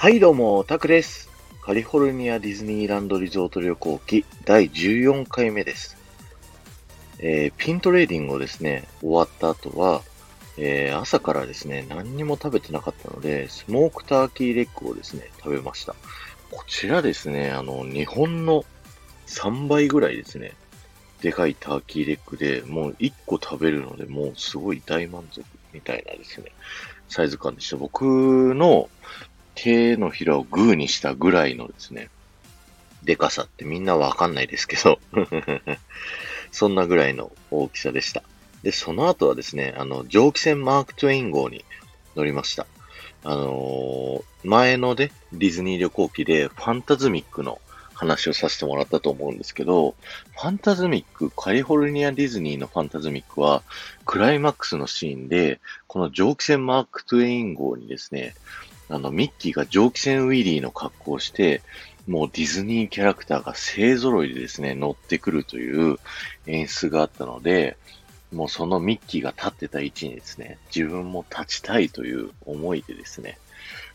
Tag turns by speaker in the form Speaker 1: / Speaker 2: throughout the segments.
Speaker 1: はいどうも、タクです。カリフォルニアディズニーランドリゾート旅行記第14回目です。えーピントレーディングをですね、終わった後は、えー朝からですね、何にも食べてなかったので、スモークターキーレッグをですね、食べました。こちらですね、あの、日本の3倍ぐらいですね、でかいターキーレッグで、もう1個食べるので、もうすごい大満足みたいなですね、サイズ感でした。僕の手のひらをグーにしたぐらいのですね、でかさってみんなわかんないですけど、そんなぐらいの大きさでした。で、その後はですね、あの、蒸気船マーク・トゥエイン号に乗りました。あのー前ので、ディズニー旅行記でファンタズミックの話をさせてもらったと思うんですけど、ファンタズミック、カリフォルニアディズニーのファンタズミックは、クライマックスのシーンで、この蒸気船マーク・トゥエイン号にですね、あの、ミッキーが蒸気船ウィリーの格好をして、もうディズニーキャラクターが勢揃いでですね、乗ってくるという演出があったので、もうそのミッキーが立ってた位置にですね、自分も立ちたいという思いでですね、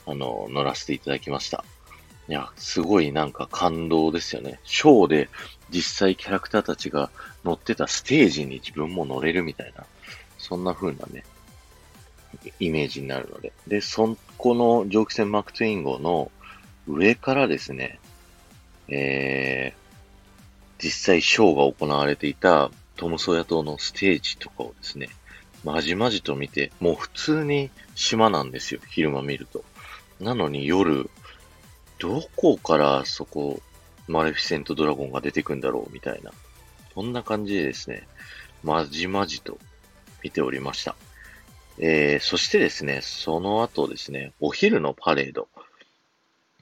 Speaker 1: あの、乗らせていただきました。いや、すごいなんか感動ですよね。ショーで実際キャラクターたちが乗ってたステージに自分も乗れるみたいな、そんな風なね、イメージになるので。で、そこの蒸気船マーク・トゥイン号の上からですね、えー、実際ショーが行われていたトムソーヤ島のステージとかをですね、まじまじと見て、もう普通に島なんですよ、昼間見ると。なのに夜、どこからそこ、マレフィセントドラゴンが出てくんだろうみたいな。そんな感じでですね、まじまじと見ておりました。えー、そしてですね、その後ですね、お昼のパレード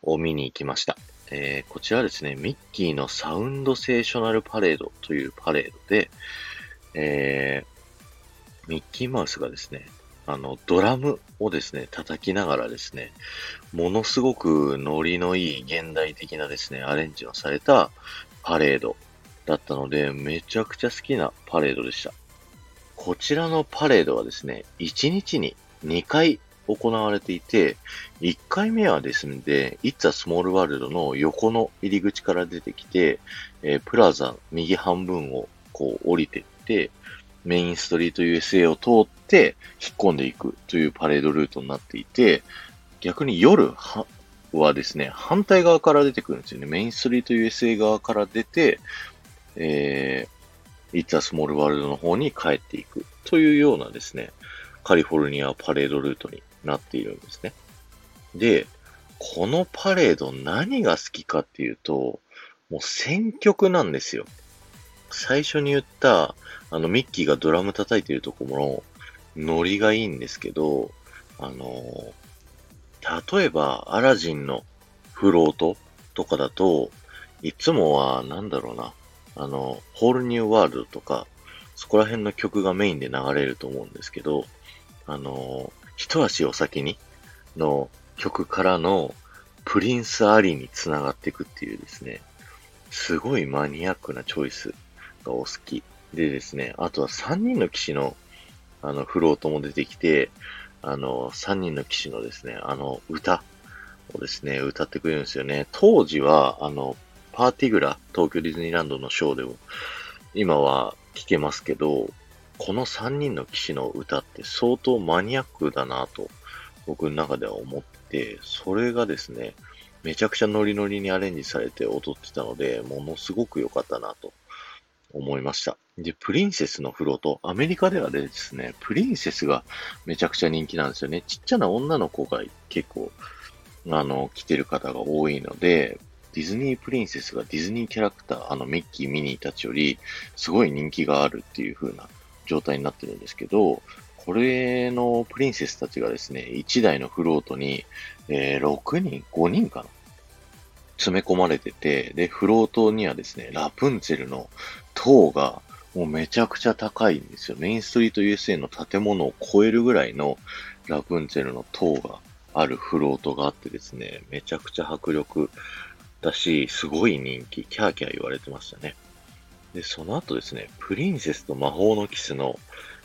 Speaker 1: を見に行きました。えー、こちらですね、ミッキーのサウンドセーショナルパレードというパレードで、えー、ミッキーマウスがですね、あの、ドラムをですね、叩きながらですね、ものすごくノリのいい現代的なですね、アレンジのされたパレードだったので、めちゃくちゃ好きなパレードでした。こちらのパレードはですね、1日に2回行われていて、1回目はですね、It's a Small World の横の入り口から出てきて、えープラザ右半分をこう降りていって、メインストリート USA を通って引っ込んでいくというパレードルートになっていて、逆に夜ははですね、反対側から出てくるんですよね。メインストリート USA 側から出て、えー、It's a Small World の方に帰っていくというようなですね、カリフォルニアパレードルートになっているんですね。で、このパレード何が好きかっていうと、もう選曲なんですよ。最初に言った、あの、ミッキーがドラム叩いてるところのノリがいいんですけど、あの、例えば、アラジンのフロートとかだと、いつもは、なんだろうな、あの、ホールニューワールドとか、そこら辺の曲がメインで流れると思うんですけど、あの、一足お先にの曲からのプリンス・アリに繋がっていくっていうですね、すごいマニアックなチョイスがお好き。でですね、あとは3人の騎士のあのフロートも出てきて、あの、3人の騎士のですね、あの歌をですね、歌ってくれるんですよね。当時は、あの、パーティグラ、東京ディズニーランドのショーでも、今は聴けますけど、この3人の騎士の歌って相当マニアックだなと、僕の中では思って、それがですね、めちゃくちゃノリノリにアレンジされて踊ってたので、ものすごく良かったなと思いました。で、プリンセスのフロート、アメリカではですね、プリンセスがめちゃくちゃ人気なんですよね。ちっちゃな女の子が結構、あの、来てる方が多いので、ディズニープリンセスがディズニーキャラクター、あの、ミッキー、ミニーたちより、すごい人気があるっていう風な状態になってるんですけど、これのプリンセスたちがですね、1台のフロートに、えー6人 ?5 人かな？詰め込まれてて、で、フロートにはですね、ラプンツェルの塔がもうめちゃくちゃ高いんですよ。メインストリート USA の建物を超えるぐらいのラプンツェルの塔があるフロートがあってですね、めちゃくちゃ迫力だし、すごい人気、キャーキャー言われてましたね。で、その後ですね、プリンセスと魔法のキスの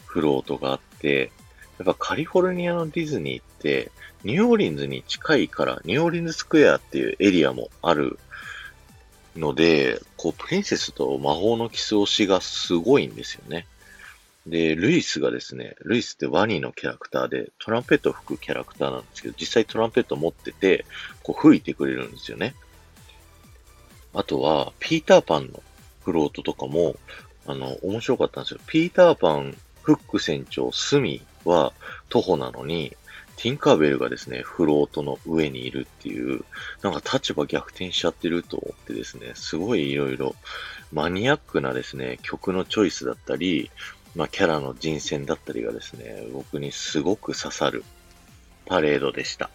Speaker 1: フロートがあって、やっぱカリフォルニアのディズニーって、ニューオーリンズに近いから、ニューオーリンズスクエアっていうエリアもあるので、こう、プリンセスと魔法のキス推しがすごいんですよね。で、ルイスがですね、ルイスってワニのキャラクターで、トランペットを吹くキャラクターなんですけど、実際トランペット持ってて、こう吹いてくれるんですよね。あとは、ピーターパンのフロートとかも、あの、面白かったんですよ。ピーターパン、フック船長、スミは徒歩なのに、ティンカーベルがですね、フロートの上にいるっていう、なんか立場逆転しちゃってると思ってですね、すごいいろいろマニアックなですね、曲のチョイスだったり、まあキャラの人選だったりがですね、僕にすごく刺さるパレードでした。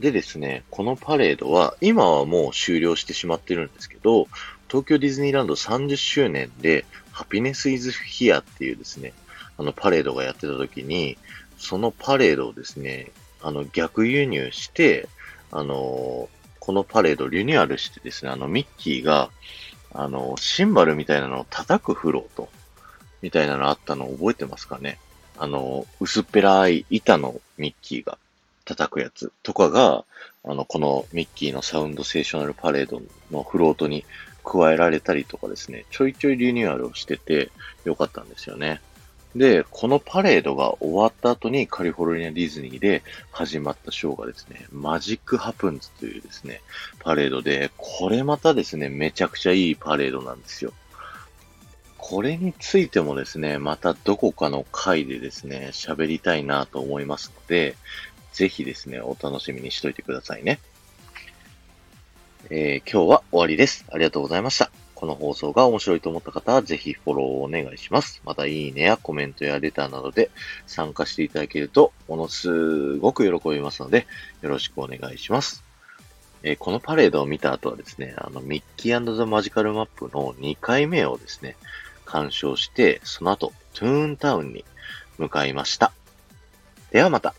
Speaker 1: でですね、このパレードは、今はもう終了してしまってるんですけど、東京ディズニーランド30周年で、ハピネスイズヒアっていうですね、あのパレードがやってた時に、そのパレードをですね、あの、逆輸入して、あの、このパレードリニューアルしてですね、あの、ミッキーが、あの、シンバルみたいなのを叩くフロート、みたいなのあったのを覚えてますかね？あの、薄っぺらい板のミッキーが。叩くやつとかが、あの、このミッキーのサウンドセーショナルパレードのフロートに加えられたりとかですね、ちょいちょいリニューアルをしててよかったんですよね。で、このパレードが終わった後にカリフォルニアディズニーで始まったショーがですね、マジックハプンズというですね、パレードで、これまたですね、めちゃくちゃいいパレードなんですよ。これについてもですね、またどこかの回でですね、喋りたいなと思いますので、ぜひですね、お楽しみにしといてくださいね。えー、今日は終わりです。ありがとうございました。この放送が面白いと思った方は、ぜひフォローをお願いします。また、いいねやコメントやレターなどで参加していただけると、ものすごく喜びますので、よろしくお願いします。えー、このパレードを見た後はですね、あの、ミッキーザ・マジカルマップの2回目をですね、鑑賞して、その後、トゥーンタウンに向かいました。ではまた。